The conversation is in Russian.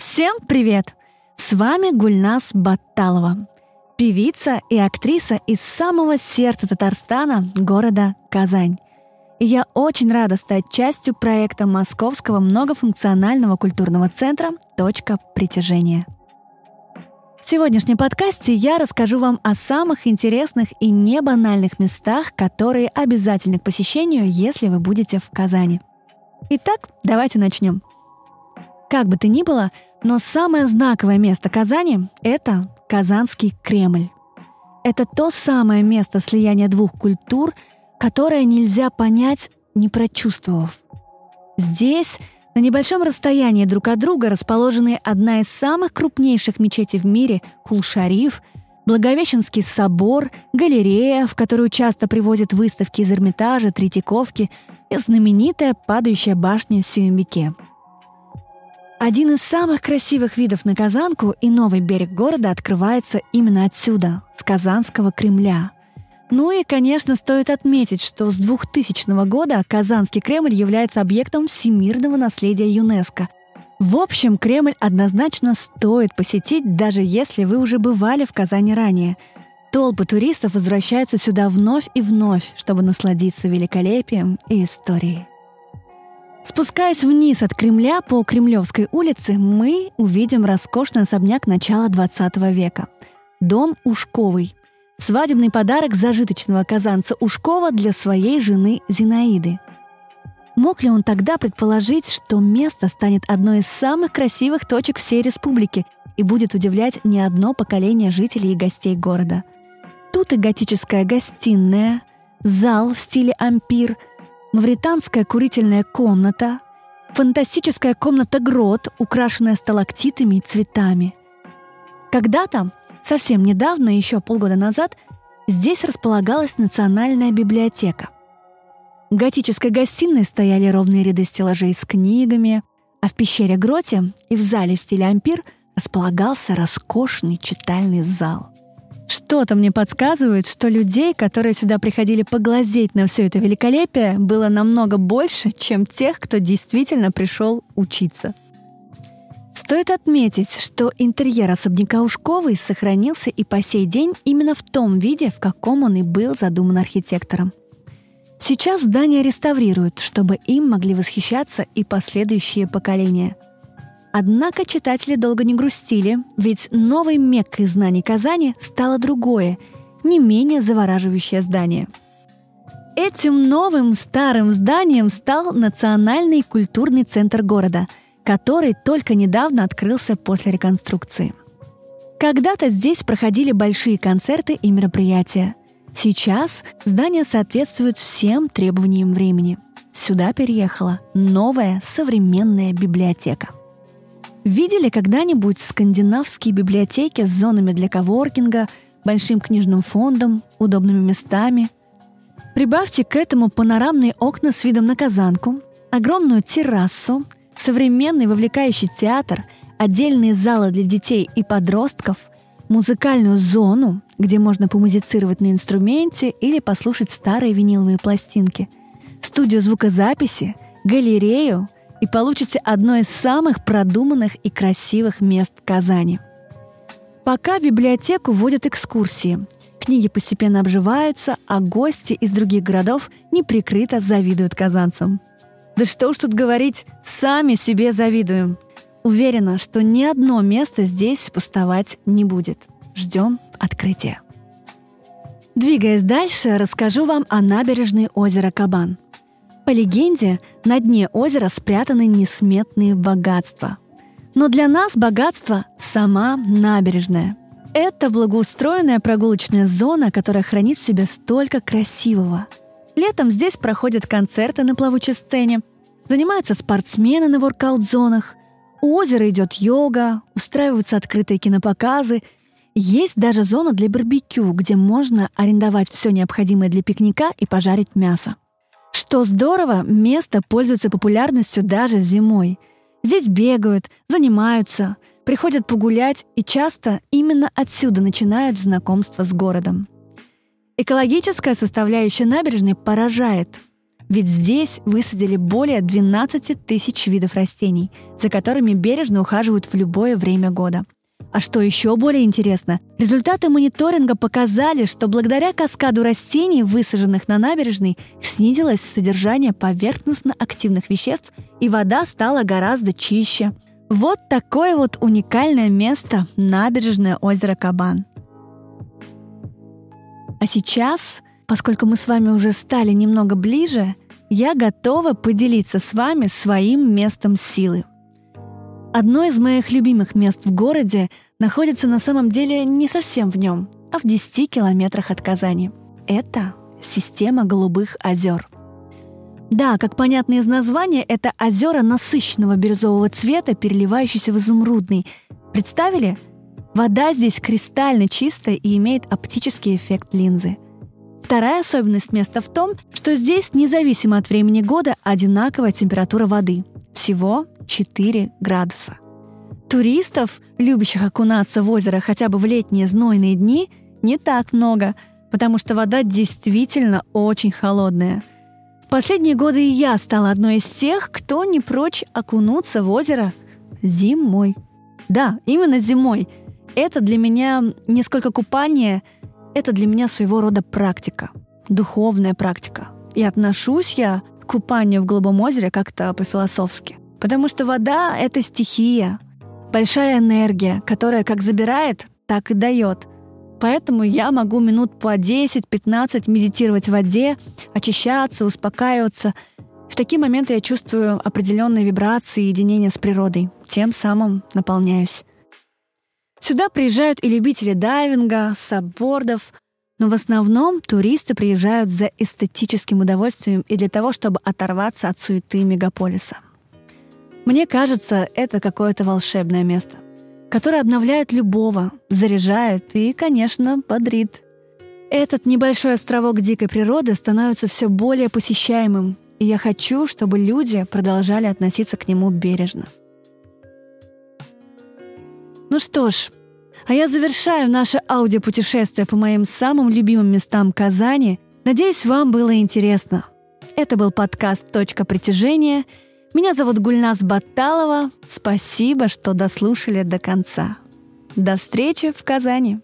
Всем привет! С вами Гульнас Баталова, певица и актриса из самого сердца Татарстана, города Казань. И я очень рада стать частью проекта Московского многофункционального культурного центра «Точка притяжения». В сегодняшнем подкасте я расскажу вам о самых интересных и небанальных местах, которые обязательны к посещению, если вы будете в Казани. Итак, давайте начнем. Как бы то ни было, но самое знаковое место Казани — это Казанский Кремль. Это то самое место слияния двух культур, которое нельзя понять, не прочувствовав. Здесь на небольшом расстоянии друг от друга расположены одна из самых крупнейших мечетей в мире — Кул-Шариф, Благовещенский собор, галерея, в которую часто привозят выставки из Эрмитажа, Третьяковки и знаменитая падающая башня Сюембике. Один из самых красивых видов на Казанку и новый берег города открывается именно отсюда, с Казанского Кремля — ну и, конечно, стоит отметить, что с 2000 года Казанский Кремль является объектом всемирного наследия ЮНЕСКо. В общем, Кремль однозначно стоит посетить, даже если вы уже бывали в Казани ранее. Толпы туристов возвращаются сюда вновь и вновь, чтобы насладиться великолепием и историей. Спускаясь вниз от Кремля по Кремлевской улице, мы увидим роскошный особняк начала 20 века. Дом Ушковый – Свадебный подарок зажиточного казанца Ушкова для своей жены Зинаиды. Мог ли он тогда предположить, что место станет одной из самых красивых точек всей республики и будет удивлять не одно поколение жителей и гостей города? Тут и готическая гостиная, зал в стиле ампир, мавританская курительная комната, фантастическая комната-грот, украшенная сталактитами и цветами. Когда-то Совсем недавно, еще полгода назад, здесь располагалась Национальная библиотека. В готической гостиной стояли ровные ряды стеллажей с книгами, а в пещере Гроте и в зале в стиле ампир располагался роскошный читальный зал. Что-то мне подсказывает, что людей, которые сюда приходили поглазеть на все это великолепие, было намного больше, чем тех, кто действительно пришел учиться. Стоит отметить, что интерьер особняка Ушковой сохранился и по сей день именно в том виде, в каком он и был задуман архитектором. Сейчас здание реставрируют, чтобы им могли восхищаться и последующие поколения. Однако читатели долго не грустили, ведь новой меккой знаний Казани стало другое, не менее завораживающее здание. Этим новым старым зданием стал Национальный культурный центр города – который только недавно открылся после реконструкции. Когда-то здесь проходили большие концерты и мероприятия. Сейчас здание соответствует всем требованиям времени. Сюда переехала новая современная библиотека. Видели когда-нибудь скандинавские библиотеки с зонами для коворкинга, большим книжным фондом, удобными местами? Прибавьте к этому панорамные окна с видом на Казанку, огромную террасу – современный вовлекающий театр, отдельные залы для детей и подростков, музыкальную зону, где можно помузицировать на инструменте или послушать старые виниловые пластинки, студию звукозаписи, галерею и получите одно из самых продуманных и красивых мест Казани. Пока в библиотеку вводят экскурсии. Книги постепенно обживаются, а гости из других городов неприкрыто завидуют казанцам – да что уж тут говорить, сами себе завидуем. Уверена, что ни одно место здесь пустовать не будет. Ждем открытия. Двигаясь дальше, расскажу вам о набережной озера Кабан. По легенде, на дне озера спрятаны несметные богатства. Но для нас богатство — сама набережная. Это благоустроенная прогулочная зона, которая хранит в себе столько красивого — Летом здесь проходят концерты на плавучей сцене, занимаются спортсмены на воркаут-зонах, у озера идет йога, устраиваются открытые кинопоказы. Есть даже зона для барбекю, где можно арендовать все необходимое для пикника и пожарить мясо. Что здорово, место пользуется популярностью даже зимой. Здесь бегают, занимаются, приходят погулять и часто именно отсюда начинают знакомство с городом. Экологическая составляющая набережной поражает. Ведь здесь высадили более 12 тысяч видов растений, за которыми бережно ухаживают в любое время года. А что еще более интересно, результаты мониторинга показали, что благодаря каскаду растений, высаженных на набережной, снизилось содержание поверхностно активных веществ, и вода стала гораздо чище. Вот такое вот уникальное место – набережное озеро Кабан. А сейчас, поскольку мы с вами уже стали немного ближе, я готова поделиться с вами своим местом силы. Одно из моих любимых мест в городе находится на самом деле не совсем в нем, а в 10 километрах от Казани. Это система голубых озер. Да, как понятно из названия, это озера насыщенного бирюзового цвета, переливающиеся в изумрудный. Представили? Вода здесь кристально чистая и имеет оптический эффект линзы. Вторая особенность места в том, что здесь, независимо от времени года, одинаковая температура воды. Всего 4 градуса. Туристов, любящих окунаться в озеро хотя бы в летние знойные дни, не так много, потому что вода действительно очень холодная. В последние годы и я стала одной из тех, кто не прочь окунуться в озеро зимой. Да, именно зимой – это для меня не сколько купание, это для меня своего рода практика, духовная практика. И отношусь я к купанию в Голубом озере как-то по-философски. Потому что вода — это стихия, большая энергия, которая как забирает, так и дает. Поэтому я могу минут по 10-15 медитировать в воде, очищаться, успокаиваться. В такие моменты я чувствую определенные вибрации и единение с природой. Тем самым наполняюсь. Сюда приезжают и любители дайвинга, саббордов, но в основном туристы приезжают за эстетическим удовольствием и для того, чтобы оторваться от суеты мегаполиса. Мне кажется, это какое-то волшебное место, которое обновляет любого, заряжает и, конечно, бодрит. Этот небольшой островок дикой природы становится все более посещаемым, и я хочу, чтобы люди продолжали относиться к нему бережно. Ну что ж, а я завершаю наше аудиопутешествие по моим самым любимым местам Казани. Надеюсь, вам было интересно. Это был подкаст «Точка притяжения». Меня зовут Гульнас Баталова. Спасибо, что дослушали до конца. До встречи в Казани.